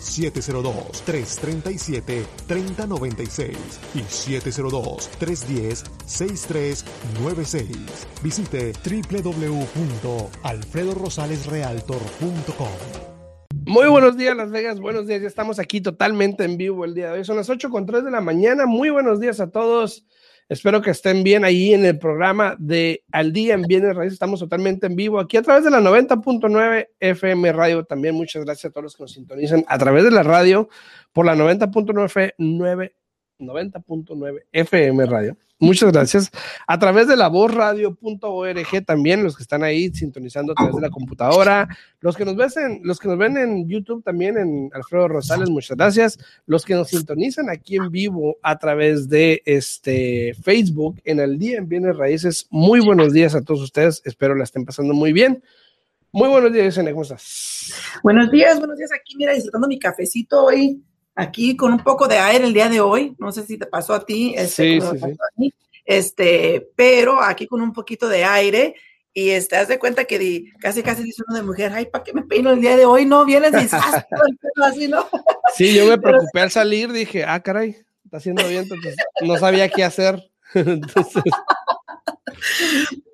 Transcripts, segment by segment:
702-337-3096 y 702-310-6396. Visite www.alfredorosalesrealtor.com. Muy buenos días, Las Vegas. Buenos días. Ya estamos aquí totalmente en vivo el día de hoy. Son las 8 con 3 de la mañana. Muy buenos días a todos. Espero que estén bien ahí en el programa de Al Día en Bienes Raíces. Estamos totalmente en vivo aquí a través de la 90.9 FM Radio. También muchas gracias a todos los que nos sintonizan a través de la radio por la 90.9 90.9 FM Radio. Muchas gracias. A través de la vozradio.org también, los que están ahí sintonizando a través de la computadora, los que nos ven, los que nos ven en YouTube también, en Alfredo Rosales, muchas gracias. Los que nos sintonizan aquí en vivo a través de este Facebook en el día en Bienes Raíces, muy buenos días a todos ustedes. Espero la estén pasando muy bien. Muy buenos días, Yesenia, ¿cómo estás? Buenos días, buenos días. Aquí, mira, disfrutando mi cafecito hoy aquí con un poco de aire el día de hoy. No sé si te pasó a ti, este, sí, sí, sí. este, pero aquí con un poquito de aire. Y este, haz de cuenta que casi, casi dice uno de mujer, ay, ¿para qué me peino el día de hoy? No, vienes así, ¿no? Sí, yo me preocupé al salir, dije, ah, caray, está haciendo bien, entonces no sabía qué hacer. Entonces...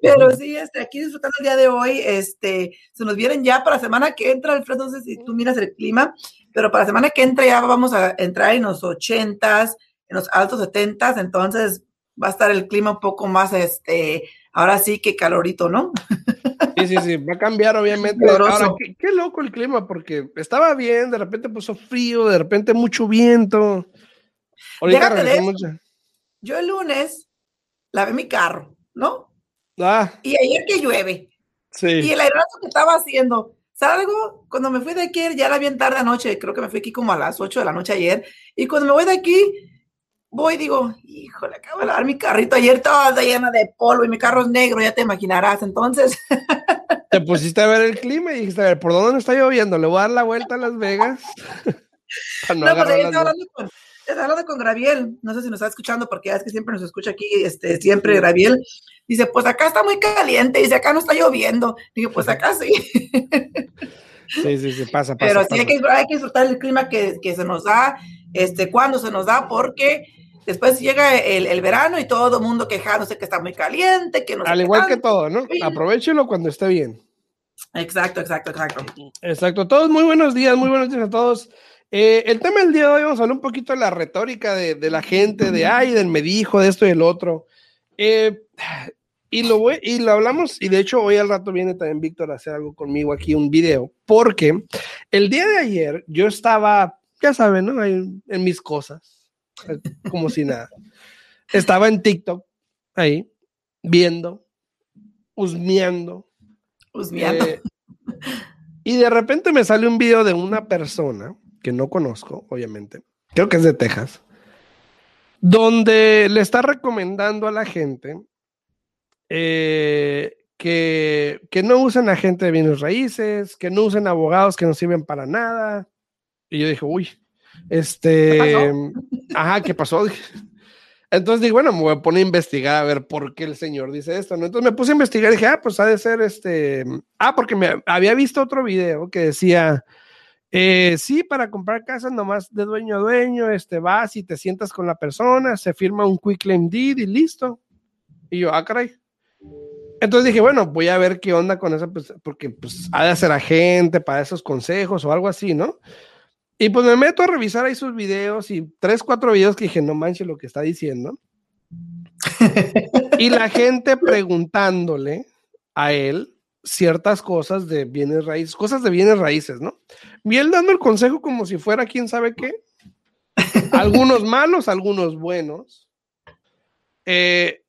Pero sí, este, aquí disfrutando el día de hoy, este, se nos vienen ya para la semana que entra, Alfredo, no sé si tú miras el clima, pero para la semana que entra ya vamos a entrar en los ochentas, en los altos setentas, entonces va a estar el clima un poco más, este, ahora sí que calorito, ¿no? Sí, sí, sí, va a cambiar obviamente. Ahora, qué, loco el clima, porque estaba bien, de repente puso frío, de repente mucho viento. Yo el lunes lavé mi carro, ¿no? Ah. Y ayer que llueve. Sí. Y el aeropuerto que estaba haciendo, salgo, cuando me fui de aquí, ya era bien tarde anoche, creo que me fui aquí como a las 8 de la noche ayer, y cuando me voy de aquí, voy digo, híjole, acabo de lavar mi carrito ayer toda llena de polvo y mi carro es negro, ya te imaginarás, entonces. Te pusiste a ver el clima y dijiste, a ver, ¿por dónde me está lloviendo? ¿Le voy a dar la vuelta a Las Vegas? no, no pues estaba hablando con, hablando con Graviel, no sé si nos está escuchando porque es que siempre nos escucha aquí, este, siempre Graviel, dice, pues acá está muy caliente, dice, acá no está lloviendo, dije, pues acá sí. Sí, sí, sí, pasa, pasa. Pero sí Hay, que, hay que disfrutar el clima que, que, se nos da, este, cuando se nos da, porque después llega el, el verano y todo el mundo quejándose que está muy caliente, que no Al igual que todo, ¿no? Aprovechelo cuando esté bien. Exacto, exacto, exacto. Exacto. Todos muy buenos días, muy buenos días a todos. Eh, el tema del día de hoy vamos a hablar un poquito de la retórica de, de la gente, de ay, del me dijo, de esto y el otro. Eh, y lo, voy, y lo hablamos, y de hecho hoy al rato viene también Víctor a hacer algo conmigo aquí, un video, porque el día de ayer yo estaba, ya saben, ¿no? en mis cosas, como si nada. Estaba en TikTok, ahí, viendo, husmeando. Husmeando. Eh, y de repente me sale un video de una persona que no conozco, obviamente, creo que es de Texas, donde le está recomendando a la gente eh, que, que, no usen agente de bienes raíces, que no usen abogados que no sirven para nada. Y yo dije, uy, este, ajá, ¿qué pasó? Entonces dije, bueno, me voy a poner a investigar a ver por qué el señor dice esto, ¿no? Entonces me puse a investigar y dije, ah, pues ha de ser este, ah, porque me había visto otro video que decía, eh, sí, para comprar casas nomás de dueño a dueño, este, vas y te sientas con la persona, se firma un quick claim deed y listo. Y yo, ah, caray, entonces dije, bueno, voy a ver qué onda con pues, porque pues ha de ser agente para esos consejos o algo así, ¿no? Y pues me meto a revisar ahí sus videos y tres, cuatro videos que dije, no manches lo que está diciendo. y la gente preguntándole a él ciertas cosas de bienes raíces, cosas de bienes raíces, ¿no? Y él dando el consejo como si fuera quién sabe qué. algunos malos, algunos buenos. Eh,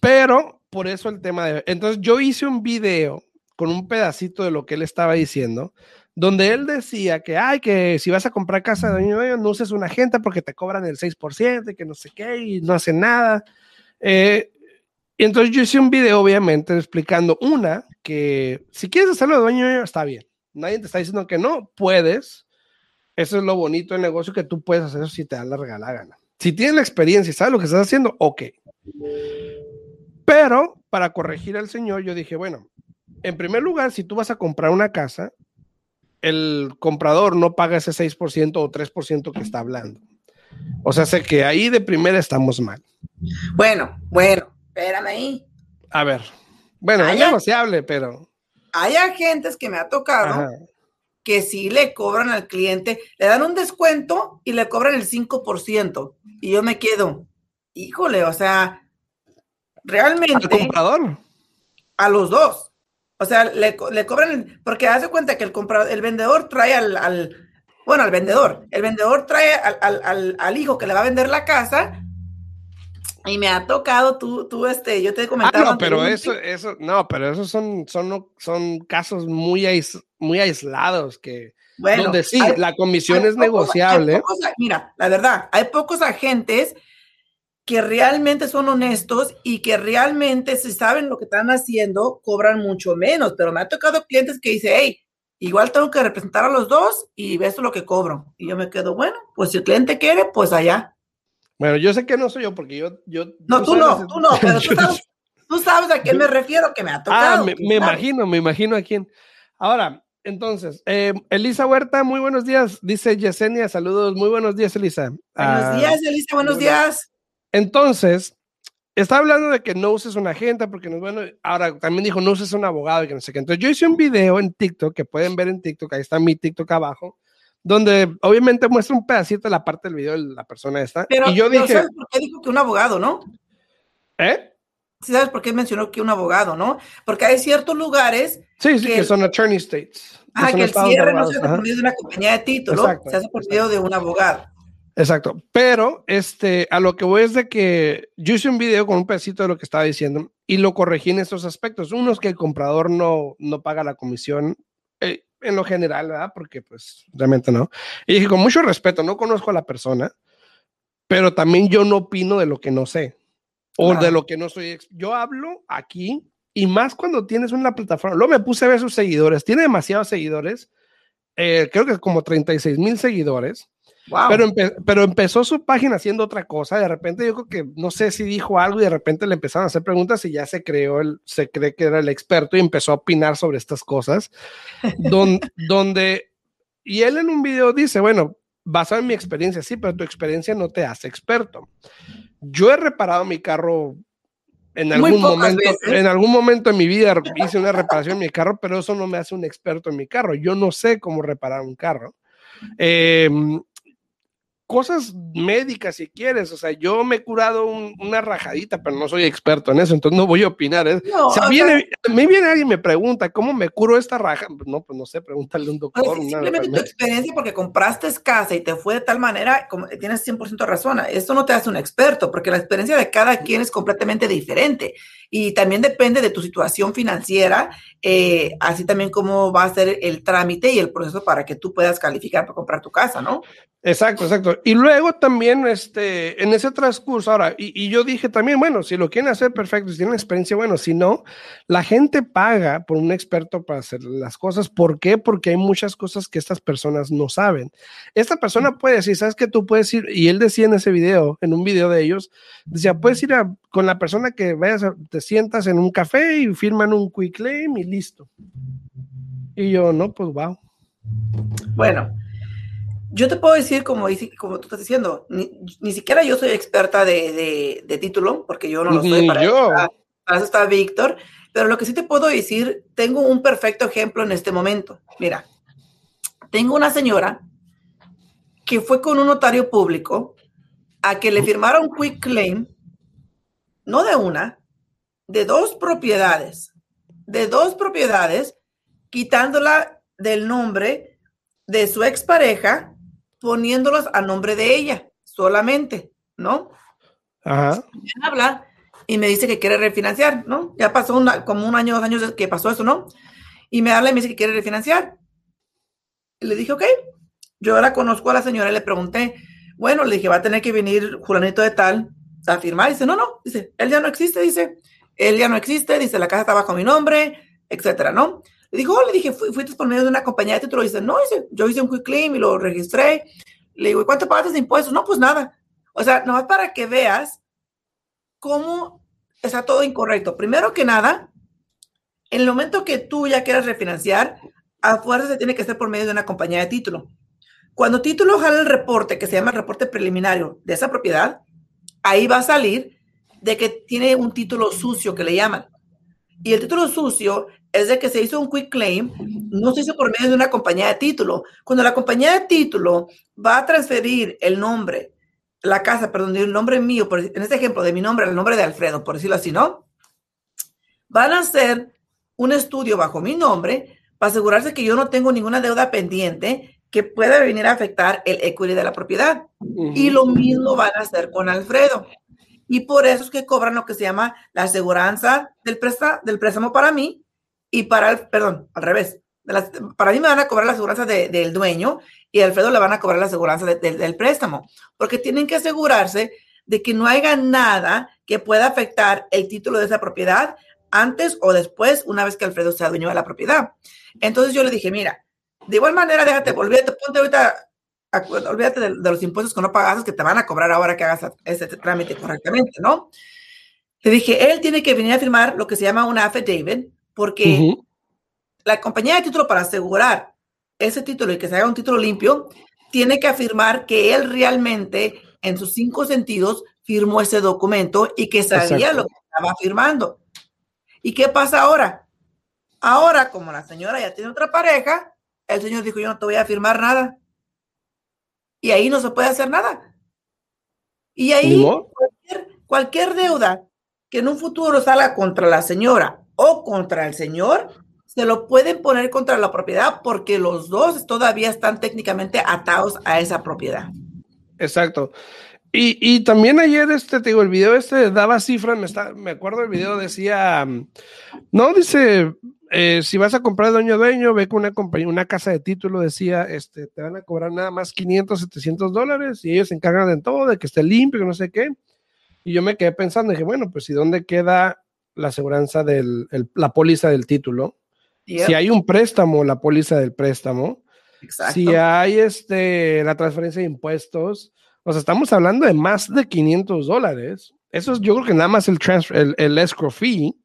pero por eso el tema de... Entonces yo hice un video con un pedacito de lo que él estaba diciendo, donde él decía que, ay, que si vas a comprar casa de dueño, no uses una agente porque te cobran el 6% y que no sé qué y no hacen nada. Eh, y entonces yo hice un video, obviamente, explicando una, que si quieres hacerlo de dueño, está bien. Nadie te está diciendo que no, puedes. Eso es lo bonito del negocio que tú puedes hacer si te da la regala gana. Si tienes la experiencia y sabes lo que estás haciendo, ok. Pero para corregir al señor, yo dije, bueno, en primer lugar, si tú vas a comprar una casa, el comprador no paga ese 6% o 3% que está hablando. O sea, sé que ahí de primera estamos mal. Bueno, bueno, espérame ahí. A ver, bueno, es negociable, pero... Hay agentes que me ha tocado que sí le cobran al cliente, le dan un descuento y le cobran el 5%. Y yo me quedo, híjole, o sea, realmente... ¿Al comprador? A los dos. O sea, le, cobran, porque hace cuenta que el comprador, el vendedor trae al, bueno, al vendedor, el vendedor trae al, al, hijo que le va a vender la casa y me ha tocado, tú, tú, este, yo te he comentado. Ah, no, pero eso, eso, no, pero esos son, son, son casos muy, muy aislados que, bueno, donde sí, la comisión es negociable. mira, la verdad, hay pocos agentes que realmente son honestos y que realmente si saben lo que están haciendo, cobran mucho menos, pero me ha tocado clientes que dicen, hey, igual tengo que representar a los dos y ves lo que cobro. Y yo me quedo, bueno, pues si el cliente quiere, pues allá. Bueno, yo sé que no soy yo porque yo... yo no, tú, no, tú no, pero tú sabes, a quién me refiero, que me ha ah, tocado. Ah, me, imagino, me imagino a quién. Ahora, entonces, eh, Elisa Huerta, muy buenos días, dice Yesenia, saludos, muy buenos días, Elisa. Buenos ah, días, Elisa, buenos días. Entonces, está hablando de que no uses una agente, porque no es bueno. Ahora también dijo no uses un abogado y que no sé qué. Entonces, yo hice un video en TikTok que pueden ver en TikTok, ahí está mi TikTok abajo, donde obviamente muestra un pedacito de la parte del video de la persona esta. Pero, y yo dije, ¿sabes por qué dijo que un abogado, no? ¿Eh? Sí, ¿sabes por qué mencionó que un abogado, no? Porque hay ciertos lugares. Sí, sí, que, son attorney states. Ah, que el cierre no se hace por medio de una compañía de título, se hace por medio de un abogado. Exacto, pero este, a lo que voy es de que yo hice un video con un pedacito de lo que estaba diciendo y lo corregí en estos aspectos. Uno es que el comprador no, no paga la comisión en lo general, ¿verdad? Porque pues realmente no. Y dije, con mucho respeto, no conozco a la persona, pero también yo no opino de lo que no sé o de lo que no soy. Yo hablo aquí y más cuando tienes una plataforma. Luego me puse a ver sus seguidores, tiene demasiados seguidores, eh, creo que como 36 mil seguidores pero, pero empezó su página haciendo otra cosa. De repente yo creo que no sé si dijo algo y de repente le empezaron a hacer preguntas y ya se creó, el, se cree que era el experto y empezó a opinar sobre estas cosas. donde, y él en un video dice, bueno, basado en mi experiencia, sí, pero tu experiencia no te hace experto. Yo he reparado mi carro en algún momento, en algún momento en mi vida hice una reparación en mi carro, pero eso no me hace un experto en mi carro. Yo no sé cómo reparar un carro. Eh, cosas médicas si quieres. O sea, yo me he curado una rajadita, pero no soy experto en eso, entonces no voy a opinar. ¿eh? si a, viene, mí viene alguien y me pregunta, ¿cómo me curo esta raja? Pues no, pues no sé, pregúntale a un doctor. simplemente tu experiencia porque compraste casa y te fue de tal manera, como, tienes 100% razón, eso no te hace un experto, porque la experiencia de cada quien es completamente diferente y también depende de tu situación financiera, eh, así también cómo va a ser el trámite y el proceso para que tú puedas calificar para comprar tu casa, ¿no? Exacto, exacto. Y luego también, este, en ese transcurso, ahora, y, yo dije también, bueno, si lo quieren hacer perfecto, si tienen experiencia, bueno, si no, la gente paga por un experto para hacer las cosas. ¿Por qué? Porque hay muchas cosas que estas personas no saben. Esta persona puede decir, ¿sabes que Tú puedes ir, y él decía en ese video, en un video de ellos, decía, puedes ir con la persona que vayas, te sientas en un café y firman un quick claim y listo. Y yo, no, pues wow. Bueno, yo te puedo decir, como, como tú estás diciendo, ni, siquiera yo soy experta de, de, título, porque yo no lo soy. Para, yo. Para, eso está Víctor. Pero lo que sí te puedo decir, tengo un perfecto ejemplo en este momento. Mira, tengo una señora que fue con un notario público a que le firmara un quick claim, no de una, de dos propiedades, de dos propiedades, quitándola del nombre de su expareja poniéndolos a nombre de ella solamente, ¿no? Ajá. Me habla y me dice que quiere refinanciar, ¿no? Ya pasó como un año, dos años que pasó eso, ¿no? Y me habla y me dice que quiere refinanciar. Y le dije, ok, yo ahora conozco a la señora y le pregunté, bueno, le dije, va a tener que venir Julanito de tal a firmar. dice, no, no, dice, él ya no existe, dice, él ya no existe, dice, la casa está bajo mi nombre, etcétera, ¿no? Le dijo, oh, le dije, fuiste por medio de una compañía de título. dice, no, yo hice un quick claim y lo registré. Le digo, ¿cuánto pagas de impuestos? No, pues nada. O sea, nomás para que veas cómo está todo incorrecto. Primero que nada, en el momento que tú ya quieras refinanciar, a fuerza se tiene que hacer por medio de una compañía de título. Cuando título jala el reporte, que se llama el reporte preliminario de esa propiedad, ahí va a salir de que tiene un título sucio que le llaman. Y el título sucio es de que se hizo un quick claim, no se hizo por medio de una compañía de título. Cuando la compañía de título va a transferir el nombre, la casa, perdón, el nombre mío, en este ejemplo, de mi nombre, el nombre de Alfredo, por decirlo así, ¿no? Van a hacer un estudio bajo mi nombre para asegurarse que yo no tengo ninguna deuda pendiente que pueda venir a afectar el equity de la propiedad. Y lo mismo van a hacer con Alfredo. Y por eso es que cobran lo que se llama la aseguranza del, del préstamo para mí y para el, perdón, al revés. para mí me van a cobrar la aseguranza del dueño y Alfredo le van a cobrar la aseguranza del préstamo, porque tienen que asegurarse de que no haya nada que pueda afectar el título de esa propiedad antes o después, una vez que Alfredo sea dueño de la propiedad. Entonces yo le dije, mira, de igual manera, déjate, olvídate, ponte ahorita, olvídate de, los impuestos que no pagas, que te van a cobrar ahora que hagas ese trámite correctamente, ¿no? Le dije, él tiene que venir a firmar lo que se llama una affidavit, porque la compañía de título para asegurar ese título y que se haga un título limpio, tiene que afirmar que él realmente, en sus cinco sentidos, firmó ese documento y que sabía lo que estaba firmando. ¿Y qué pasa ahora? Ahora, como la señora ya tiene otra pareja, el señor dijo, yo no te voy a firmar nada. Y ahí no se puede hacer nada. Y ahí cualquier, deuda que en un futuro salga contra la señora o contra el señor, se lo pueden poner contra la propiedad porque los dos todavía están técnicamente atados a esa propiedad. Exacto. Y, también ayer, este, te digo, el video este daba cifras, me, está, me acuerdo el video decía, no, dice, eh, si vas a comprar dueño dueño, ve con una compañía, una casa de título, decía, este, te van a cobrar nada más 500, 700 dólares y ellos se encargan de todo, de que esté limpio, no sé qué. Y yo me quedé pensando, dije, bueno, pues ¿y dónde queda la aseguranza de la póliza del título? Si hay un préstamo, la póliza del préstamo. Si hay este, la transferencia de impuestos, o sea, estamos hablando de más de 500 dólares. Eso es, yo creo que nada más el, transfer, el, el escrow fee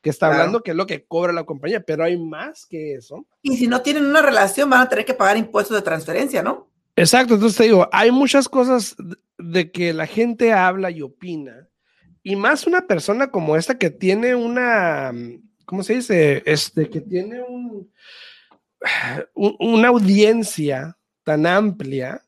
que está hablando que es lo que cobra la compañía, pero hay más que eso. Y si no tienen una relación, van a tener que pagar impuestos de transferencia, ¿no? Exacto, entonces te digo, hay muchas cosas de que la gente habla y opina, y más una persona como esta que tiene una, ¿cómo se dice? Este, que tiene un, una audiencia tan amplia,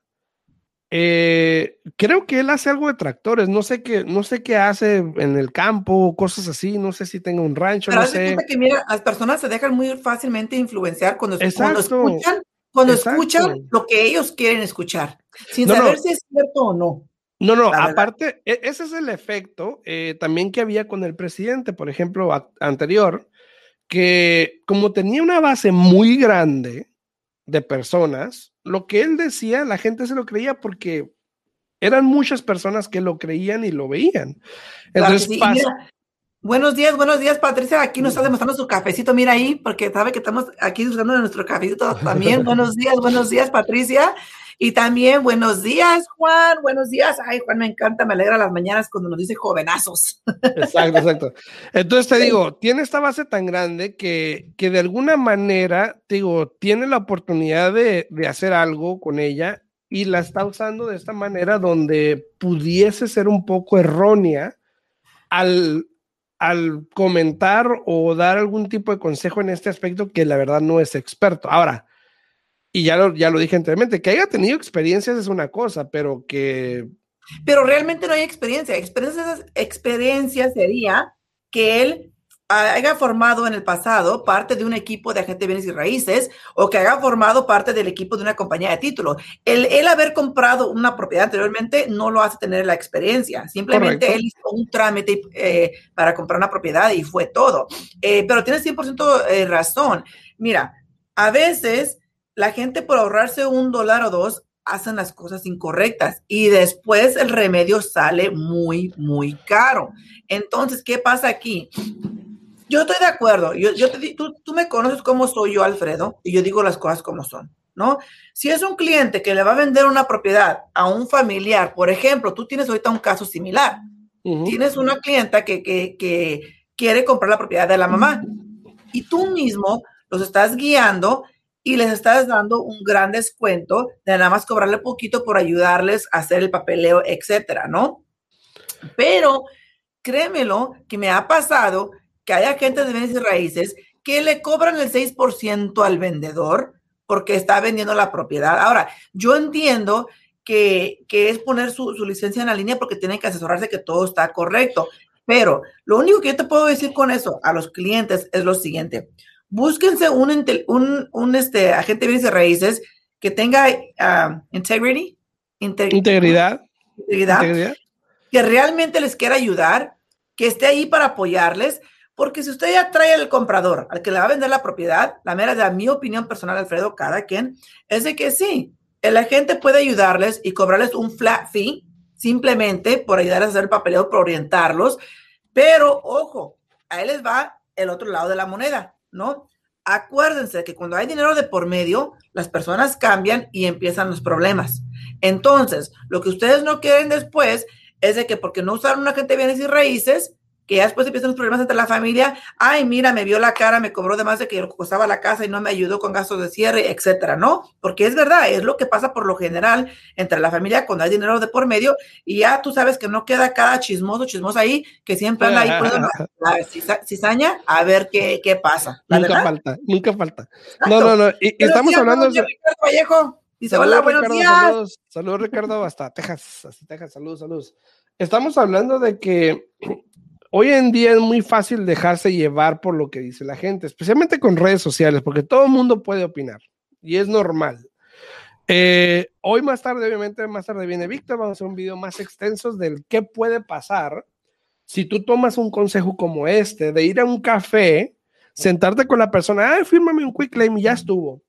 eh, creo que él hace algo de tractores, no sé qué, no sé qué hace en el campo, cosas así, no sé si tenga un rancho, no sé. que mira, las personas se dejan muy fácilmente influenciar cuando, cuando escuchan, cuando escuchan lo que ellos quieren escuchar, sin saber si es cierto o no. No, no, aparte, e, ese es el efecto eh, también que había con el presidente, por ejemplo, anterior, que como tenía una base muy grande de personas, lo que él decía, la gente se lo creía porque eran muchas personas que lo creían y lo veían. Entonces, buenos días, buenos días, Patricia. Aquí nos está demostrando su cafecito. Mira ahí, porque sabe que estamos aquí usando nuestro cafecito también. buenos días, buenos días, Patricia. Y también buenos días, Juan. Buenos días. Ay, Juan, me encanta, me alegra las mañanas cuando nos dice jovenazos. Exacto, exacto. Entonces te digo, tiene esta base tan grande que, que de alguna manera, te digo, tiene la oportunidad de, de hacer algo con ella y la está usando de esta manera donde pudiese ser un poco errónea al, al comentar o dar algún tipo de consejo en este aspecto que la verdad no es experto. Ahora, y ya lo, ya lo dije anteriormente, que haya tenido experiencias es una cosa, pero que... Pero realmente no hay experiencia. Experiencia, experiencia sería que él haya formado en el pasado parte de un equipo de agente de bienes y raíces o que haya formado parte del equipo de una compañía de título. El, el haber comprado una propiedad anteriormente no lo hace tener la experiencia. Simplemente él hizo un trámite eh, para comprar una propiedad y fue todo. Eh, pero tienes 100% eh, razón. Mira, a veces la gente por ahorrarse un dólar o dos hacen las cosas incorrectas y después el remedio sale muy, muy caro. Entonces, ¿qué pasa aquí? Yo estoy de acuerdo. Yo, yo te, tú, tú me conoces cómo soy yo, Alfredo, y yo digo las cosas como son, ¿no? Si es un cliente que le va a vender una propiedad a un familiar, por ejemplo, tú tienes ahorita un caso similar. Tienes una clienta que, que, que quiere comprar la propiedad de la mamá y tú mismo los estás guiando y les estás dando un gran descuento de nada más cobrarle poquito por ayudarles a hacer el papeleo, etcétera, ¿no? Pero créemelo que me ha pasado que hay gente de bienes y raíces que le cobran el 6% al vendedor porque está vendiendo la propiedad. Ahora, yo entiendo que, es poner su, licencia en la línea porque tienen que asesorarse que todo está correcto. Pero lo único que yo te puedo decir con eso a los clientes es lo siguiente. Búsquense un, un, este, agente de bienes y raíces que tenga ah, integrity, integridad, integridad, que realmente les quiera ayudar, que esté ahí para apoyarles, porque si usted ya trae al comprador, al que le va a vender la propiedad, la mera de mi opinión personal, Alfredo, cada quien, es de que sí, el agente puede ayudarles y cobrarles un flat fee, simplemente por ayudar a hacer el papeleo, por orientarlos, pero ojo, ahí les va el otro lado de la moneda, ¿no? Acuérdense que cuando hay dinero de por medio, las personas cambian y empiezan los problemas. Entonces, lo que ustedes no quieren después es de que porque no usaron un agente de bienes y raíces, que ya después empiezan los problemas entre la familia, ay, mira, me vio la cara, me cobró de más de que costaba la casa y no me ayudó con gastos de cierre, etcétera, ¿no? Porque es verdad, es lo que pasa por lo general entre la familia cuando hay dinero de por medio y ya tú sabes que no queda cada chismoso, chismoso ahí, que siempre anda ahí poniendo la cizaña a ver qué, qué pasa. Nunca falta, nunca falta. No, no, no, y, estamos hablando de... Vallejo. Dice, hola, buenos días. Saludos, saludos, Ricardo, hasta Texas, hasta Texas, saludos, saludos. Estamos hablando de que hoy en día es muy fácil dejarse llevar por lo que dice la gente, especialmente con redes sociales, porque todo el mundo puede opinar y es normal. Eh, hoy más tarde, obviamente, más tarde viene Víctor, vamos a hacer un video más extenso del qué puede pasar si tú tomas un consejo como este, de ir a un café, sentarte con la persona, ay, fírmame un quick claim y ya estuvo.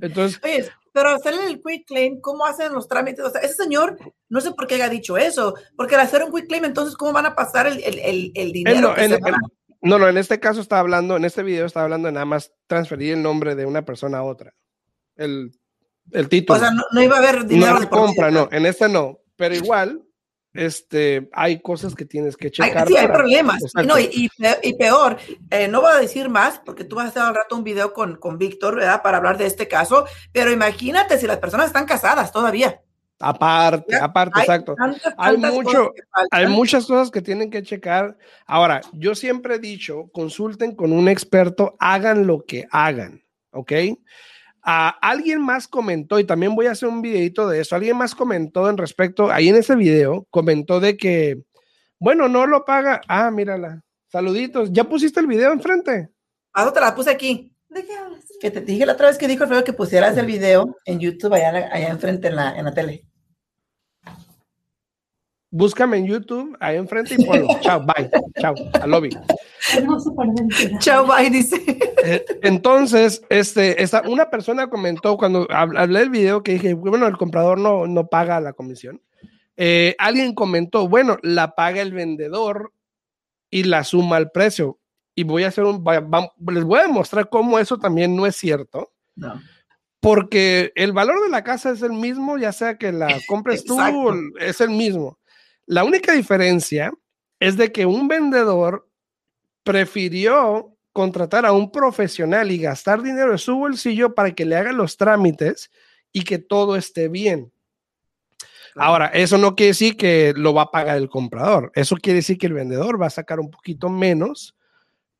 Entonces, pero hacerle el quick claim, ¿cómo hacen los trámites? O sea, ese señor, no sé por qué haya dicho eso, porque al hacer un quick claim, entonces, ¿cómo van a pasar el, el, el, dinero? no, no, en este caso está hablando, en este video está hablando de nada más transferir el nombre de una persona a otra. El, el título. O sea, no, iba a haber dinero. No de compra, no, en este no, pero igual este, hay cosas que tienes que checar. sí, hay problemas. No, y, y, peor, eh, no voy a decir más porque tú vas a hacer al rato un video con, con Víctor, ¿verdad? Para hablar de este caso, pero imagínate si las personas están casadas todavía. Aparte, aparte, exacto. hay mucho, hay muchas cosas que tienen que checar. Ahora, yo siempre he dicho, consulten con un experto, hagan lo que hagan, ¿ok? Alguien más comentó, y también voy a hacer un videito de eso, alguien más comentó en respecto, ahí en ese video, comentó de que, bueno, no lo paga. Ah, mírala. Saluditos. ¿Ya pusiste el video enfrente? Ah, te la puse aquí. ¿De qué hablas? Que te dije la otra vez que dijo el que pusieras el video en YouTube allá, allá enfrente en la, en la tele. Búscame en YouTube, ahí enfrente y ponlo. Chao, bye. Chao, al lobby. Chao, bye, dice. Eh, entonces, este, esta, una persona comentó cuando hablé del video que dije, bueno, el comprador no, no paga la comisión. Eh, alguien comentó, bueno, la paga el vendedor y la suma al precio. Y voy a hacer un, les voy a demostrar cómo eso también no es cierto. No. Porque el valor de la casa es el mismo, ya sea que la compres tú, es el mismo. La única diferencia es de que un vendedor prefirió contratar a un profesional y gastar dinero de su bolsillo para que le haga los trámites y que todo esté bien. Ahora, eso no quiere decir que lo va a pagar el comprador. Eso quiere decir que el vendedor va a sacar un poquito menos,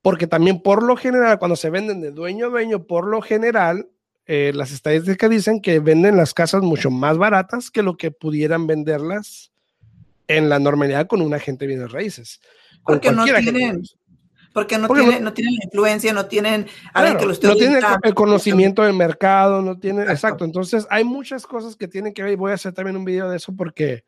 porque también por lo general, cuando se venden de dueño a dueño, por lo general, eh, las estadísticas dicen que venden las casas mucho más baratas que lo que pudieran venderlas en la normalidad con un agente de bienes raíces. Porque no tienen, porque no, tienen, no, tienen la influencia, no tienen que lo No tienen el conocimiento del mercado, no tienen, exacto. Entonces hay muchas cosas que tienen que ver y voy a hacer también un video de eso porque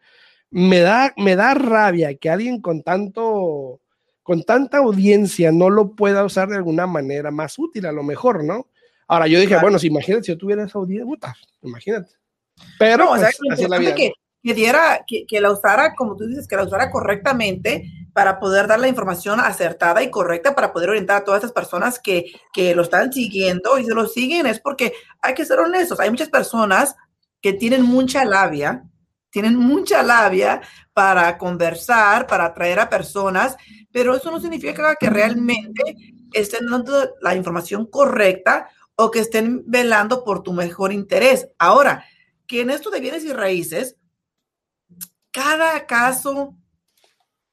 me da, me da rabia que alguien con tanto, con tanta audiencia no lo pueda usar de alguna manera más útil, a lo mejor, ¿no? Ahora yo dije, bueno, si imagínate si yo tuviera esa audiencia, puta, imagínate. Pero pues, así es la vida que diera, que, que, la usara, como tú dices, que la usara correctamente, para poder dar la información acertada y correcta para poder orientar a todas esas personas que, que lo están siguiendo y se lo siguen es porque hay que ser honestos. Hay muchas personas que tienen mucha labia, tienen mucha labia para conversar, para atraer a personas, pero eso no significa que realmente estén dando la información correcta o que estén velando por tu mejor interés. Ahora, que en esto de bienes y raíces, cada caso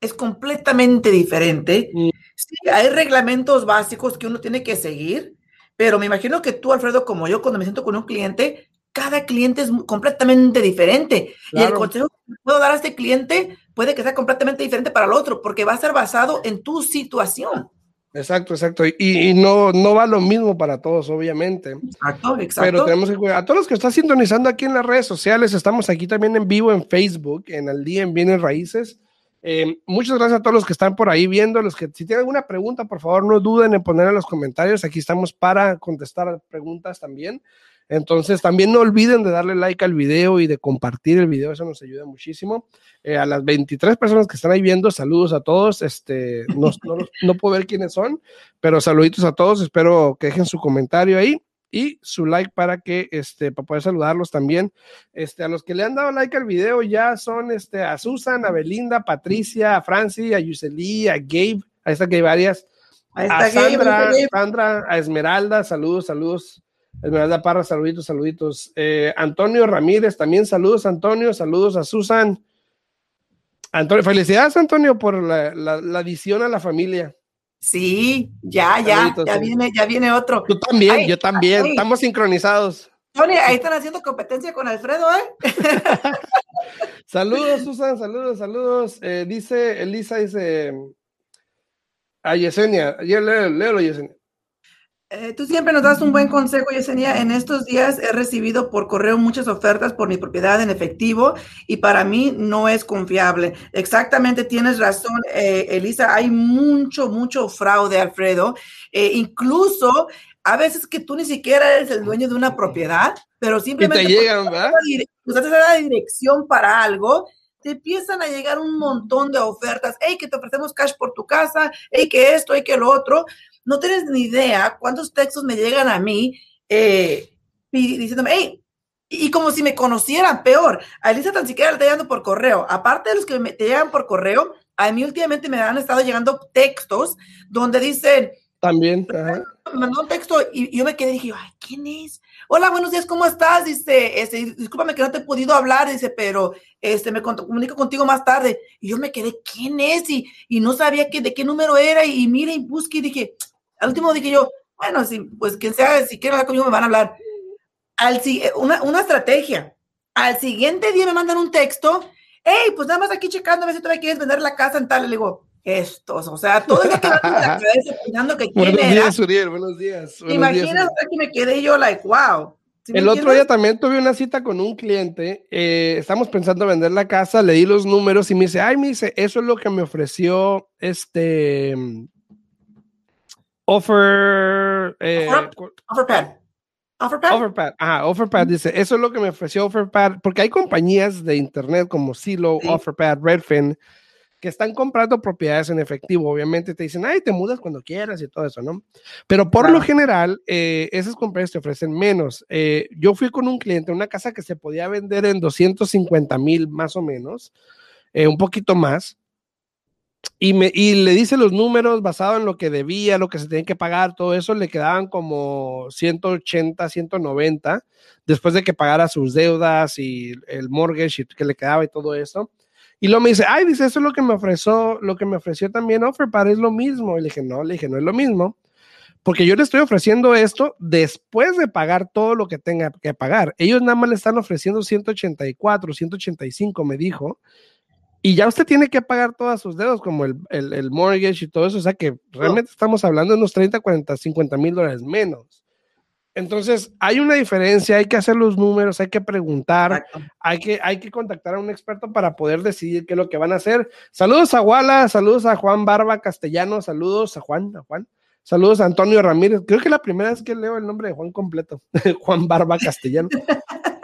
es completamente diferente. Mm. Sí, hay reglamentos básicos que uno tiene que seguir, pero me imagino que tú, Alfredo, como yo, cuando me siento con un cliente, cada cliente es completamente diferente. Y el consejo que puedo dar a este cliente puede que sea completamente diferente para el otro, porque va a ser basado en tu situación. Exacto, exacto. Y, no, no va lo mismo para todos, obviamente. Exacto, exacto. Pero tenemos que cuidar. A todos los que están sintonizando aquí en las redes sociales, estamos aquí también en vivo en Facebook, en el día en Bienes Raíces. Eh, muchas gracias a todos los que están por ahí viendo. Los que si tienen alguna pregunta, por favor, no duden en poner en los comentarios. Aquí estamos para contestar preguntas también. Entonces, también no olviden de darle like al video y de compartir el video, eso nos ayuda muchísimo. Eh, a las 23 personas que están ahí viendo, saludos a todos. Este, no, no, puedo ver quiénes son, pero saluditos a todos. Espero que dejen su comentario ahí y su like para que este para poder saludarlos también. Este a los que le han dado like al video ya son este a Susan, a Belinda, a Patricia, a Franci, a Yuseli, a Gabe, a esta que hay varias. a Sandra, Sandra, a Esmeralda, saludos, saludos. Esmeralda Parra, saluditos, saluditos. Eh, Antonio Ramírez, también saludos, Antonio, saludos a Susan. Antonio, felicidades, Antonio, por la, la, adición a la familia. Sí, ya, ya, ya viene, ya viene otro. Tú también, yo también, estamos sincronizados. Tony, ahí están haciendo competencia con Alfredo, ¿eh? saludos, Susan, saludos, saludos. Eh, dice, Elisa dice a Yesenia, leo, leo, Yesenia. Eh, tú siempre nos das un buen consejo, Yesenia. En estos días he recibido por correo muchas ofertas por mi propiedad en efectivo y para mí no es confiable. Exactamente, tienes razón, eh, Elisa. Hay mucho, mucho fraude, Alfredo. Eh, incluso a veces que tú ni siquiera eres el dueño de una propiedad, pero simplemente te llegan, ¿verdad? Usaste la dirección para algo te empiezan a llegar un montón de ofertas. Hey, que te ofrecemos cash por tu casa. Hey, que esto, hey, que lo otro no tienes ni idea cuántos textos me llegan a mí eh, diciéndome, hey, y como si me conocieran, peor. A Elisa tan siquiera le está llegando por correo. Aparte de los que me, te llegan por correo, a mí últimamente me han estado llegando textos donde dicen... También. Me mandó un texto y, yo me quedé y dije, ay, ¿quién es? Hola, buenos días, ¿cómo estás? Dice, este, discúlpame que no te he podido hablar, dice, pero este, me comunico contigo más tarde. Y yo me quedé, ¿quién es? Y, y no sabía que, de qué número era. Y, y mire, y busqué y dije, al último dije yo, bueno, si, pues quien sea, si quieren hablar conmigo me van a hablar. Al, una, una estrategia. Al siguiente día me mandan un texto, hey, pues nada más aquí checando a ver si todavía quieres vender la casa en tal. Le digo, estos, o sea, todo el día que en la cabeza pensando que quién Buenos días, Uriel, buenos días. Imagínate que me quedé yo, like, wow. el otro día también tuve una cita con un cliente, eh, estamos pensando vender la casa, leí los números y me dice, ay, me dice, eso es lo que me ofreció este Offer. Eh, Offerpad. Offerpad. Offerpad. Ajá, Offerpad dice, eso es lo que me ofreció Offerpad, porque hay compañías de internet como Silo, Offerpad, Redfin, que están comprando propiedades en efectivo. Obviamente te dicen, ay, te mudas cuando quieras y todo eso, ¿no? Pero por lo general, eh, esas compañías te ofrecen menos. Eh, yo fui con un cliente, una casa que se podía vender en 250 mil más o menos, eh, un poquito más y, me, y le dice los números basado en lo que debía, lo que se tenía que pagar, todo eso, le quedaban como 180, 190, después de que pagara sus deudas y el mortgage que le quedaba y todo eso. Y luego me dice, ay, dice, eso es lo que me ofreció, lo que me ofreció también Offerpad, es lo mismo. Y le dije, no, le dije, no es lo mismo, porque yo le estoy ofreciendo esto después de pagar todo lo que tenga que pagar. Ellos nada más le están ofreciendo 184, 185, me dijo y ya usted tiene que pagar todas sus deudas, como el, el, mortgage y todo eso. O sea que realmente estamos hablando de unos 30, 40, 50 mil dólares menos. Entonces, hay una diferencia, hay que hacer los números, hay que preguntar, hay que, hay que contactar a un experto para poder decidir qué es lo que van a hacer. Saludos a Wala, saludos a Juan Barba Castellano, saludos a Juan, a Juan, saludos a Antonio Ramírez. Creo que la primera vez que leo el nombre de Juan completo, Juan Barba Castellano.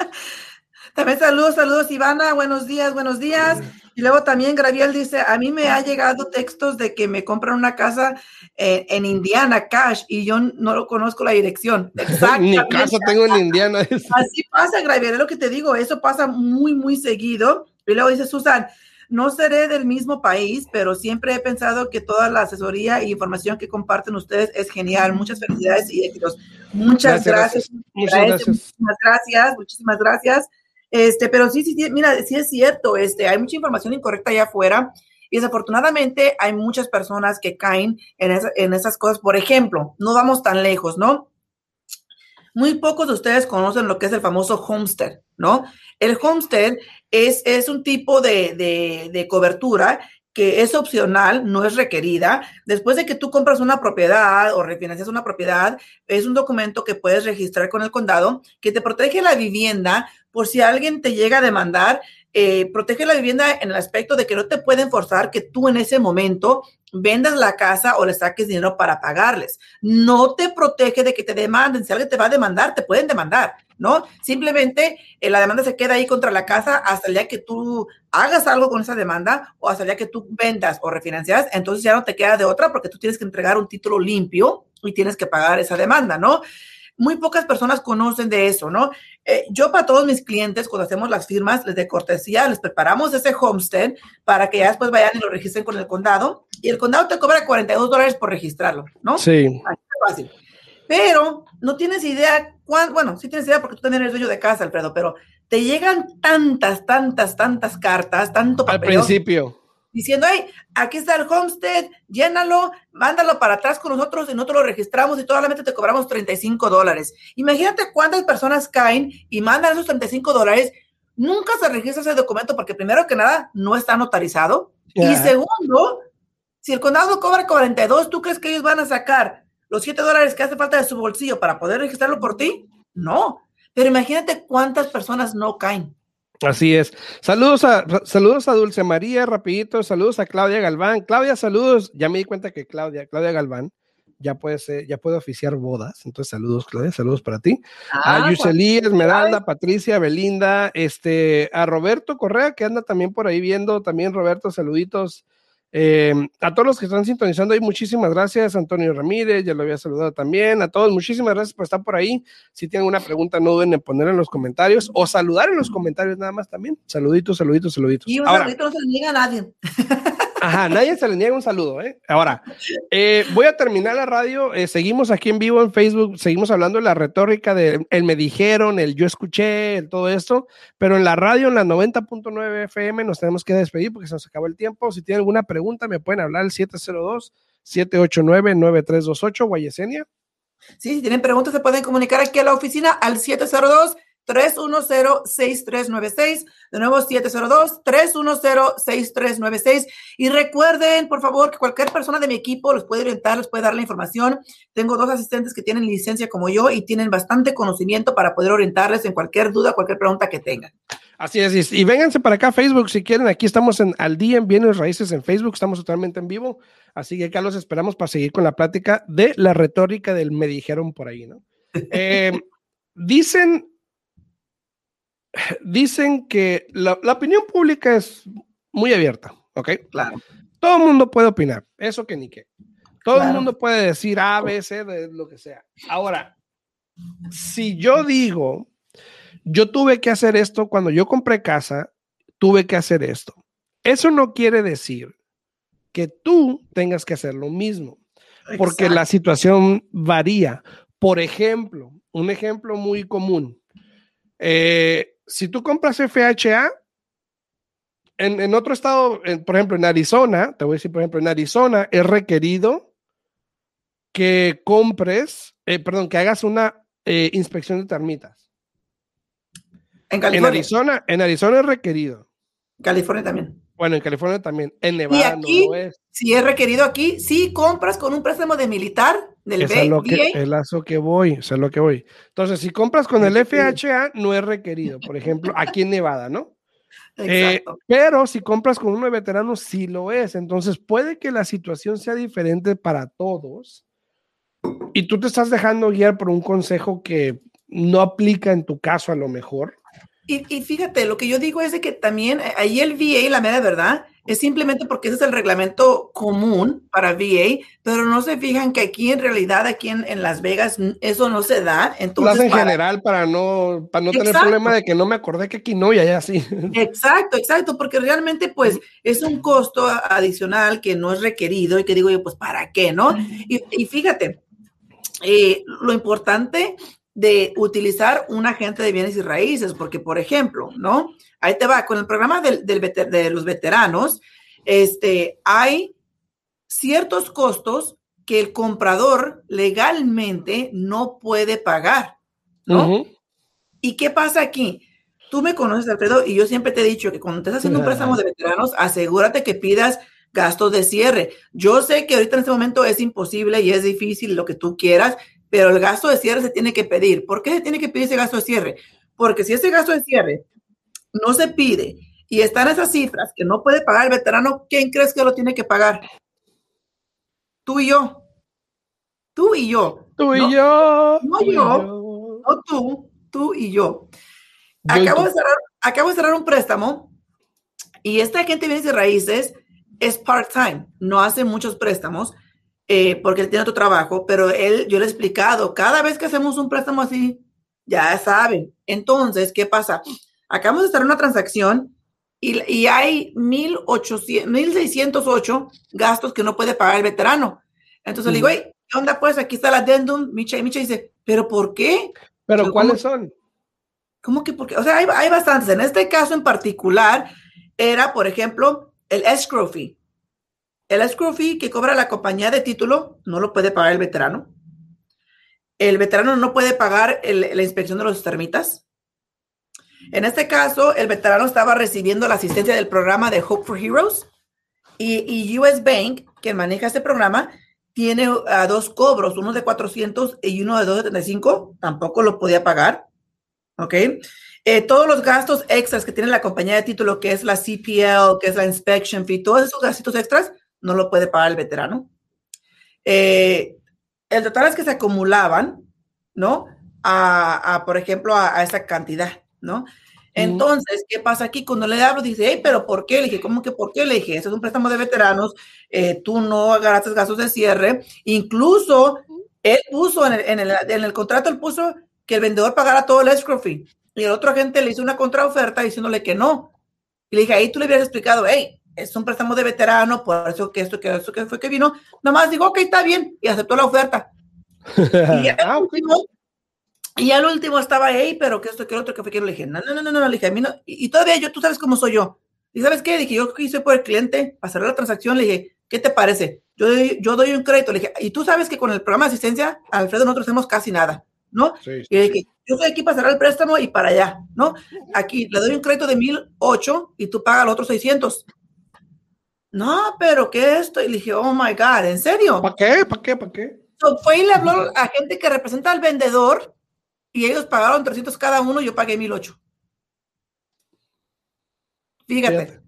También saludos, saludos, Ivana. Buenos días, buenos días. Y luego también Graviel dice, a mí me ha llegado textos de que me compran una casa eh, en Indiana, cash, y yo no lo conozco la dirección. Ni casa tengo en Indiana. Así pasa, Graviel, es lo que te digo, eso pasa muy, muy seguido. Y luego dice Susan, no seré del mismo país, pero siempre he pensado que toda la asesoría e información que comparten ustedes es genial. Muchas felicidades y éxitos. Muchas gracias. Muchas gracias. Muchísimas gracias. Muchísimas gracias. Este, pero sí, sí, sí, mira, sí es cierto, este, hay mucha información incorrecta allá afuera y desafortunadamente hay muchas personas que caen en, en esas cosas. Por ejemplo, no vamos tan lejos, ¿no? Muy pocos de ustedes conocen lo que es el famoso homestead, ¿no? El homestead es, es un tipo de, de cobertura que es opcional, no es requerida. Después de que tú compras una propiedad o refinancias una propiedad, es un documento que puedes registrar con el condado que te protege la vivienda por si alguien te llega a demandar, eh, protege la vivienda en el aspecto de que no te pueden forzar que tú en ese momento vendas la casa o le saques dinero para pagarles. No te protege de que te demanden. Si alguien te va a demandar, te pueden demandar, ¿no? Simplemente eh, la demanda se queda ahí contra la casa hasta el día que tú hagas algo con esa demanda o hasta el día que tú vendas o refinancias. Entonces ya no te queda de otra porque tú tienes que entregar un título limpio y tienes que pagar esa demanda, ¿no? Muy pocas personas conocen de eso, ¿no? Eh, yo para todos mis clientes, cuando hacemos las firmas, les de cortesía, les preparamos ese homestead para que ya después vayan y lo registren con el condado. Y el condado te cobra 42 dólares por registrarlo, ¿no? Sí. fácil. Pero no tienes idea, cuán, bueno, sí tienes idea porque tú también eres dueño de casa, Alfredo, pero te llegan tantas, tantas, tantas cartas, tanto Al principio diciendo, hey, aquí está el homestead, llénalo, mándalo para atrás con nosotros y nosotros lo registramos y solamente te cobramos 35 dólares. Imagínate cuántas personas caen y mandan esos 35 dólares. Nunca se registra ese documento porque primero que nada no está notarizado. Y segundo, si el condado cobra 42, ¿tú crees que ellos van a sacar los 7 dólares que hace falta de su bolsillo para poder registrarlo por ti? No. Pero imagínate cuántas personas no caen. Así es. Saludos a, saludos a Dulce María, rapidito. Saludos a Claudia Galván. Claudia, saludos. Ya me di cuenta que Claudia, Claudia Galván, ya puede ser, ya puede oficiar bodas. Entonces, saludos, Claudia, saludos para ti. a ah, Yuseli, Esmeralda, Patricia, Belinda, este, a Roberto Correa, que anda también por ahí viendo. También, Roberto, saluditos. Eh, a todos los que están sintonizando ahí, muchísimas gracias. Antonio Ramírez, ya lo había saludado también. A todos, muchísimas gracias por estar por ahí. Si tienen una pregunta, no duden en poner en los comentarios o saludar en los comentarios nada más también. Saluditos, saluditos, saluditos. Y un saludito no se niega a nadie. Ajá, nadie se le niega un saludo, ¿eh? Ahora, eh, voy a terminar la radio. Eh, seguimos aquí en vivo en Facebook, seguimos hablando de la retórica de el me dijeron, el yo escuché, el todo esto, pero en la radio, en la 90.9 FM, nos tenemos que despedir porque se nos acabó el tiempo. Si tienen alguna pregunta, me pueden hablar al 702-789-9328, Guayesenia. Sí, si tienen preguntas, se pueden comunicar aquí a la oficina al 702 310-6396. De nuevo, 702-310-6396. Y recuerden, por favor, que cualquier persona de mi equipo los puede orientar, les puede dar la información. Tengo dos asistentes que tienen licencia como yo y tienen bastante conocimiento para poder orientarles en cualquier duda, cualquier pregunta que tengan. Así es, y vénganse para acá a Facebook si quieren. Aquí estamos en Al Día en Bienes Raíces en Facebook, estamos totalmente en vivo. Así que acá los esperamos para seguir con la plática de la retórica del me dijeron por ahí, ¿no? Eh, dicen dicen que la, opinión pública es muy abierta, ¿ok? Claro. Todo el mundo puede opinar, eso que ni qué. Todo el mundo puede decir A, B, C, de lo que sea. Ahora, si yo digo, yo tuve que hacer esto cuando yo compré casa, tuve que hacer esto. Eso no quiere decir que tú tengas que hacer lo mismo, porque la situación varía. Por ejemplo, un ejemplo muy común. Eh, si tú compras FHA, en, otro estado, por ejemplo, en Arizona, te voy a decir, por ejemplo, en Arizona es requerido que compres, eh, perdón, que hagas una eh, inspección de termitas. En, Arizona, en Arizona es requerido. California también. Bueno, en California también. En Nevada y aquí, Si es requerido aquí, si compras con un préstamo de militar, del es lo que, es lo que voy, es lo que voy. Entonces, si compras con el FHA, no es requerido, por ejemplo, aquí en Nevada, ¿no? Eh, pero si compras con uno de veteranos, sí lo es. Entonces, puede que la situación sea diferente para todos y tú te estás dejando guiar por un consejo que no aplica en tu caso a lo mejor. Y, y, fíjate, lo que yo digo es de que también eh, ahí el VA, la mera verdad, es simplemente porque ese es el reglamento común para VA, pero no se fijan que aquí en realidad, aquí en, Las Vegas, eso no se da. Entonces, en general para no, para no tener problema de que no me acordé que aquí no y allá sí. Exacto, exacto, porque realmente pues es un costo adicional que no es requerido y que digo yo, pues ¿para qué, no? Y, y fíjate, eh, lo importante de utilizar un agente de bienes y raíces, porque, por ejemplo, ¿no? Ahí te va, con el programa del, de los veteranos, este, hay ciertos costos que el comprador legalmente no puede pagar, ¿no? ¿Y qué pasa aquí? Tú me conoces, Alfredo, y yo siempre te he dicho que cuando estás haciendo un préstamo de veteranos, asegúrate que pidas gastos de cierre. Yo sé que ahorita en este momento es imposible y es difícil lo que tú quieras, pero el gasto de cierre se tiene que pedir. ¿Por qué se tiene que pedir ese gasto de cierre? Porque si ese gasto de cierre no se pide y están esas cifras que no puede pagar el veterano, ¿quién crees que lo tiene que pagar? Tú y yo. Tú y yo. Tú y yo. No yo. No tú. Tú y yo. Acabo, de cerrar, acabo de cerrar un préstamo y esta gente viene de raíces es part-time, no hace muchos préstamos eh, porque él tiene otro trabajo, pero él, yo le he explicado, cada vez que hacemos un préstamo así, ya saben. Entonces, ¿qué pasa? Acabamos de hacer una transacción y, y hay 1.608 gastos que no puede pagar el veterano. Entonces le digo, ¿qué onda? Pues aquí está el addendum. Micha, y Micha dice, ¿pero por qué? ¿Pero cuáles son? ¿Cómo que por qué? O sea, hay, hay bastantes. En este caso en particular, era, por ejemplo, el escrow fee. El escrow fee que cobra la compañía de título no lo puede pagar el veterano. El veterano no puede pagar la inspección de los termitas. En este caso, el veterano estaba recibiendo la asistencia del programa de Hope for Heroes y, US Bank, que maneja este programa, tiene a dos cobros, uno de 400 y uno de 275, tampoco lo podía pagar. ¿Ok? Eh, todos los gastos extras que tiene la compañía de título, que es la CPL, que es la inspection fee, todos esos gastos extras, no lo puede pagar el veterano. Eh, el total es que se acumulaban, ¿no? A, por ejemplo, a, esa cantidad, ¿no? Entonces, ¿qué pasa aquí? Cuando le hablo, dice, hey, pero ¿por qué? Le dije, ¿cómo que por qué? Le dije, eso es un préstamo de veteranos, eh, tú no agarraste gastos de cierre. Incluso, él puso en el, en, el, en el, contrato, él puso que el vendedor pagara todo el escrow fee. Y el otro agente le hizo una contraoferta diciéndole que no. Y le dije, ahí tú le hubieras explicado, hey, es un préstamo de veterano, por eso que esto, que esto, que fue que vino. Nomás digo, ok, está bien, y aceptó la oferta. y, al ah, último, y al último estaba ahí, pero que esto, que otro, que fue que le dije, no, no, no, no, no, le dije, a mí no, y, todavía yo, tú sabes cómo soy yo. ¿Y sabes qué? Dije, yo hice por el cliente, para cerrar la transacción, le dije, ¿qué te parece? Yo, yo doy un crédito, le dije, y tú sabes que con el programa de asistencia, Alfredo, nosotros hacemos casi nada, ¿no? Y le dije, yo estoy aquí para cerrar el préstamo y para allá, ¿no? Aquí le doy un crédito de mil ocho y tú pagas los otros 600 no, pero ¿qué es esto? Y le dije, oh my God, ¿en serio? ¿Para qué? ¿Para qué? ¿Para qué? fue y le habló a gente que representa al vendedor y ellos pagaron 300 cada uno, yo pagué 1008. Fíjate. Fíjate.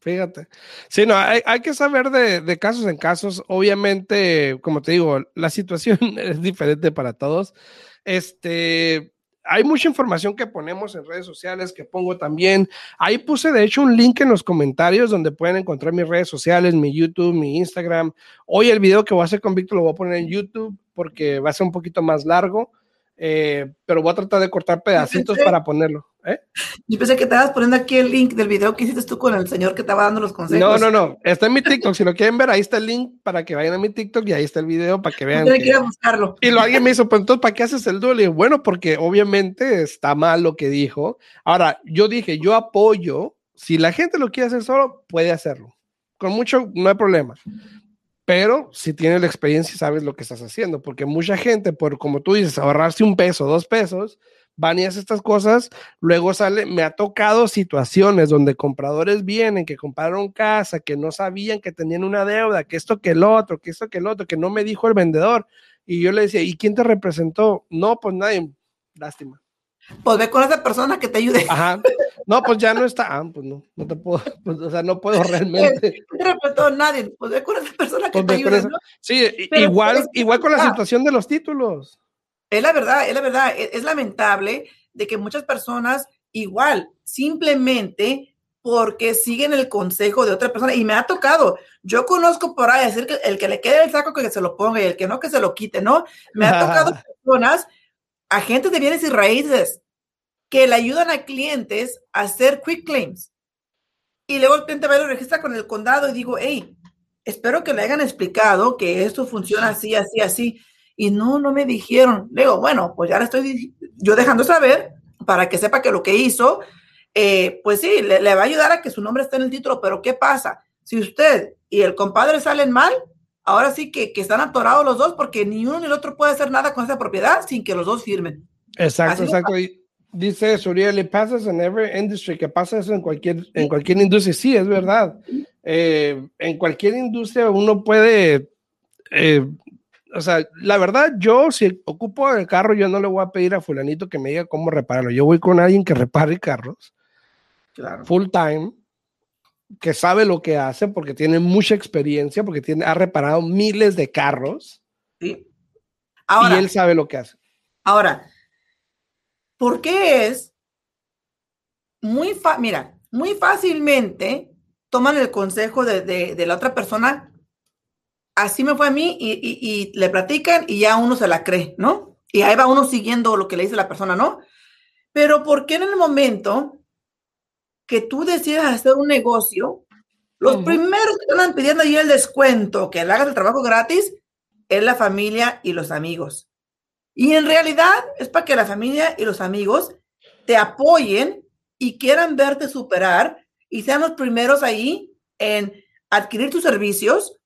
Fíjate. Sí, no, hay, hay que saber de, de, casos en casos. Obviamente, como te digo, la situación es diferente para todos. Este, hay mucha información que ponemos en redes sociales, que pongo también. Ahí puse, de hecho, un link en los comentarios donde pueden encontrar mis redes sociales, mi YouTube, mi Instagram. Hoy el video que voy a hacer con Víctor lo voy a poner en YouTube porque va a ser un poquito más largo. Eh, pero voy a tratar de cortar pedacitos para ponerlo. ¿Eh? Yo pensé que estabas poniendo aquí el link del video que hiciste tú con el señor que estaba dando los consejos. No, no, no. Está en mi TikTok. si lo quieren ver, ahí está el link para que vayan a mi TikTok y ahí está el video para que vean. Que... buscarlo. Y lo alguien me hizo, pues entonces, ¿para qué haces el duelo? Y bueno, porque obviamente está mal lo que dijo. Ahora, yo dije, yo apoyo. Si la gente lo quiere hacer solo, puede hacerlo. Con mucho, no hay problema pero si tienes la experiencia sabes lo que estás haciendo, porque mucha gente, por como tú dices, ahorrarse un peso, dos pesos, van y hacen estas cosas, luego sale, me ha tocado situaciones donde compradores vienen, que compraron casa, que no sabían que tenían una deuda, que esto, que el otro, que esto, que el otro, que no me dijo el vendedor, y yo le decía, ¿y quién te representó? No, pues nadie, lástima. Pues ve con esa persona que te ayude. Ajá. No, pues ya no está. Ah, pues no, no te puedo, pues, o sea, no puedo realmente. No representó nadie. Pues ve con esa persona que pues te ayude. Sí, igual, igual con la situación de los títulos. Es la verdad, es la verdad. Es, lamentable de que muchas personas igual, simplemente porque siguen el consejo de otra persona. Y me ha tocado, yo conozco por ahí decir que el que le quede el saco que se lo ponga y el que no que se lo quite, ¿no? Me ha tocado personas, agentes de bienes y raíces, que le ayudan a clientes a hacer quick claims. Y luego el cliente va y lo registra con el condado y digo, hey, espero que le hayan explicado que esto funciona así, así, así. Y no, no me dijeron. Digo, bueno, pues ya le estoy yo dejando saber para que sepa que lo que hizo, eh, pues sí, le, va a ayudar a que su nombre esté en el título, pero ¿qué pasa? Si usted y el compadre salen mal, ahora sí que, que están atorados los dos porque ni uno ni el otro puede hacer nada con esa propiedad sin que los dos firmen. Exacto, exacto. dice Suriel, le pasa en every industry, que pasa eso en cualquier, en cualquier industria. Sí, es verdad. Eh, en cualquier industria uno puede, eh, o sea, la verdad, yo si ocupo el carro, yo no le voy a pedir a fulanito que me diga cómo repararlo. Yo voy con alguien que repare carros, full time, que sabe lo que hace porque tiene mucha experiencia, porque tiene, ha reparado miles de carros. Sí. Ahora, y él sabe lo que hace. Ahora, ¿por qué es muy? Mira, muy fácilmente toman el consejo de, la otra persona, así me fue a mí y, le platican y ya uno se la cree, ¿no? Y ahí va uno siguiendo lo que le dice la persona, ¿no? Pero ¿por qué en el momento que tú decidas hacer un negocio, los primeros que están pidiendo ahí el descuento, que le hagas el trabajo gratis, es la familia y los amigos. Y en realidad es para que la familia y los amigos te apoyen y quieran verte superar y sean los primeros ahí en adquirir tus servicios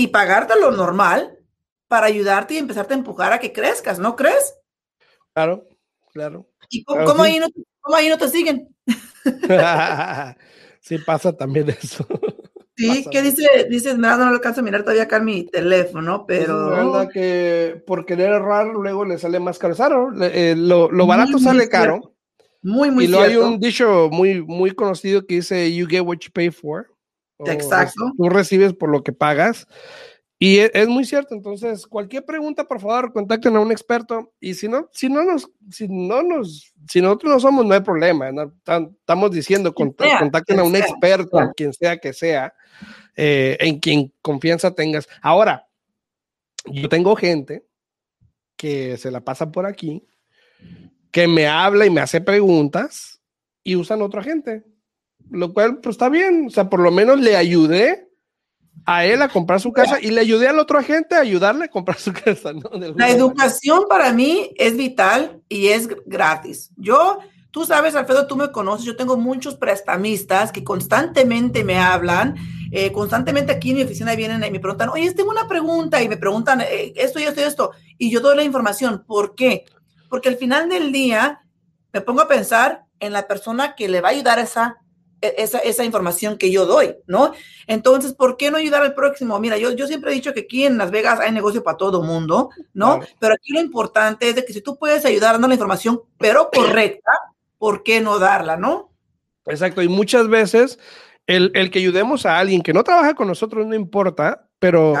y pagarte lo normal para ayudarte y empezarte a empujar a que crezcas, ¿no crees? Claro, claro. ¿Y cómo, ahí, no, te siguen? sí, pasa también eso. Sí, ¿qué dice? Dices, no lo alcanzo a mirar todavía acá en mi teléfono, pero. Que por querer errar luego le sale más caro. Eh, lo, lo, barato sale caro. Muy, muy Y lo hay un dicho muy, muy conocido que dice, you get what you pay for. Exacto. Tú recibes por lo que pagas. Y e, es, muy cierto. Entonces, cualquier pregunta, por favor, contacten a un experto. Y si no, si no nos, si no nos, si nosotros no somos, no hay problema. Estamos diciendo, contacten a un experto, quien sea que sea, eh, en quien confianza tengas. Ahora, yo tengo gente que se la pasa por aquí que me habla y me hace preguntas y usan otra gente. Lo cual, pues está bien. O sea, por lo menos le ayudé a él a comprar su casa y le ayudé al otro agente a ayudarle a comprar su casa. La educación para mí es vital y es gratis. Yo, tú sabes, Alfredo, tú me conoces, yo tengo muchos prestamistas que constantemente me hablan. Eh, constantemente aquí en mi oficina vienen y me preguntan, oye, tengo una pregunta y me preguntan eh, esto y esto y esto. Y yo doy la información. ¿Por qué? porque al final del día me pongo a pensar en la persona que le va a ayudar esa, e, esa, esa información que yo doy, ¿no? Entonces, ¿por qué no ayudar al próximo? Mira, yo, yo siempre he dicho que aquí en Las Vegas hay negocio para todo mundo, ¿no? Pero aquí lo importante es de que si tú puedes ayudar dando la información, pero correcta, ¿por qué no darla, no? Exacto, y muchas veces el, que ayudemos a alguien que no trabaja con nosotros no importa, pero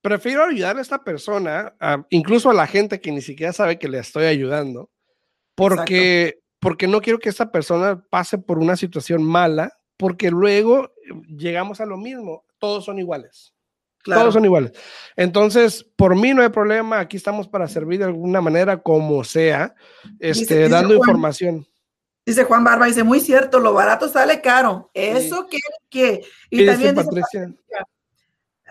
prefiero ayudar a esta persona, incluso a la gente que ni siquiera sabe que le estoy ayudando, porque, porque no quiero que esta persona pase por una situación mala, porque luego eh, llegamos a lo mismo, todos son iguales. Todos son iguales. Entonces, por mí no hay problema, aquí estamos para servir de alguna manera, como sea, este, dando información. Dice Juan Barba, dice, muy cierto, lo barato sale caro. Eso que, que, y, también Patricia,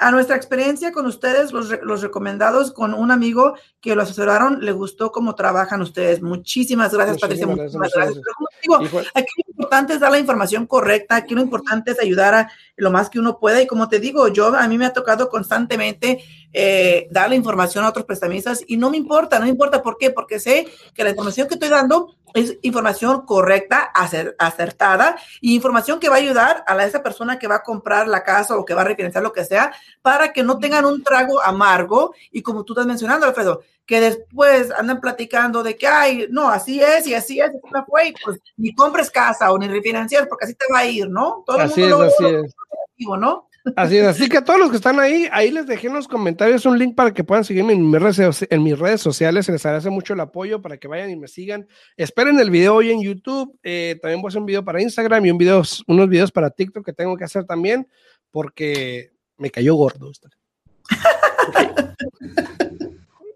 a nuestra experiencia con ustedes, los, los, recomendados con un amigo que lo asesoraron, le gustó cómo trabajan ustedes. Muchísimas gracias, Patricia. Muchísimas gracias. digo, aquí lo importante es dar la información correcta, aquí lo importante es ayudar a lo más que uno pueda. Y como te digo, yo a mí me ha tocado constantemente eh, dar la información a otros prestamistas y no me importa, no me importa por qué, porque sé que la información que estoy dando es información correcta, acertada y información que va a ayudar a esa persona que va a comprar la casa o que va a refinanciar lo que sea para que no tengan un trago amargo y como tú estás mencionando, Alfredo, que después andan platicando de que, ay, no, así es y así es, fue, pues ni compres casa o ni refinanciar porque así te va a ir, ¿no? Todo el mundo así es, ¿no? Así que a todos los que están ahí, ahí les dejé en los comentarios un link para que puedan seguirme en mis redes, sociales. Les agradece mucho el apoyo para que vayan y me sigan. Esperen el video hoy en YouTube. Eh, también voy a hacer un video para Instagram y un video, unos videos para TikTok que tengo que hacer también porque me cayó gordo.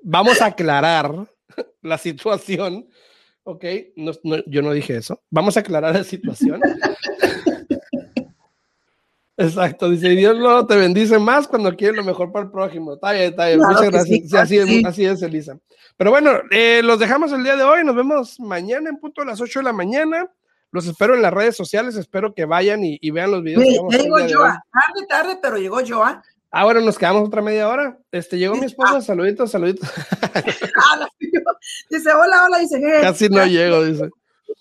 Vamos a aclarar la situación. Ok, yo no dije eso. Vamos a aclarar la situación. Exacto, dice Dios no te bendice más cuando quiere lo mejor para el prójimo. Está bien, está bien. Muchas gracias. así, es, así, es, Elisa. Pero bueno, eh, los dejamos el día de hoy. Nos vemos mañana en punto a las 8 de la mañana. Los espero en las redes sociales. Espero que vayan y, vean los videos. ya llegó Joa. Tarde, tarde, pero llegó Joa. Ah, bueno, nos quedamos otra media hora. Este, llegó mi esposa, saluditos, saluditos. Ah, dice, hola, hola, dice, Casi no llego, dice.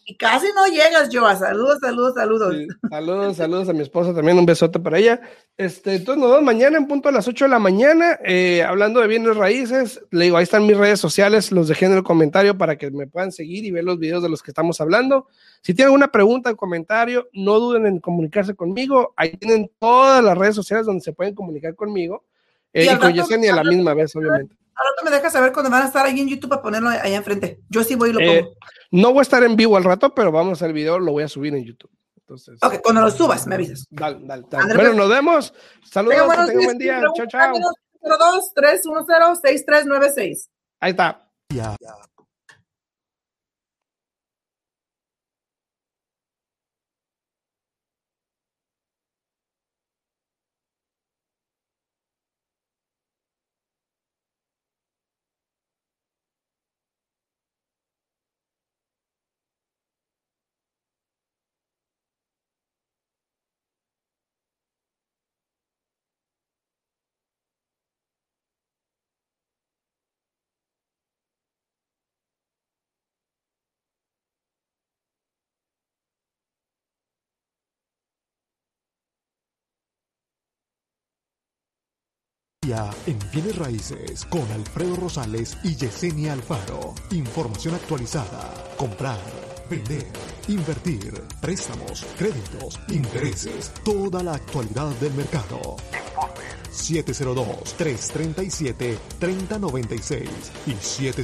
Y casi no llegas, Joa. Saludos, saludos, saludos. saludos, saludos a mi esposa también. Un besote para ella. Este, entonces nos vemos mañana en punto a las 8 de la mañana. Eh, hablando de bienes raíces, le digo, ahí están mis redes sociales. Los dejé en el comentario para que me puedan seguir y ver los videos de los que estamos hablando. Si tienen alguna pregunta o comentario, no duden en comunicarse conmigo. Ahí tienen todas las redes sociales donde se pueden comunicar conmigo. Eh, y, con Yesenia a la misma vez, obviamente. Ahora me dejas saber cuando van a estar ahí en YouTube para ponerlo allá enfrente. Yo sí voy y lo eh, pongo. no voy a estar en vivo al rato, pero vamos a hacer el video, lo voy a subir en YouTube. Entonces, ok, cuando lo subas, me avisas. Dale, dale, dale. Bueno, nos vemos. Saludos, que tengan buen día. Chao, chao. 02 310 6396. Ahí está. Ya. En Bienes Raíces con Alfredo Rosales y Yesenia Alfaro. Información actualizada. Comprar, vender, invertir, préstamos, créditos, intereses, toda la actualidad del mercado. 702-337-3096 y 7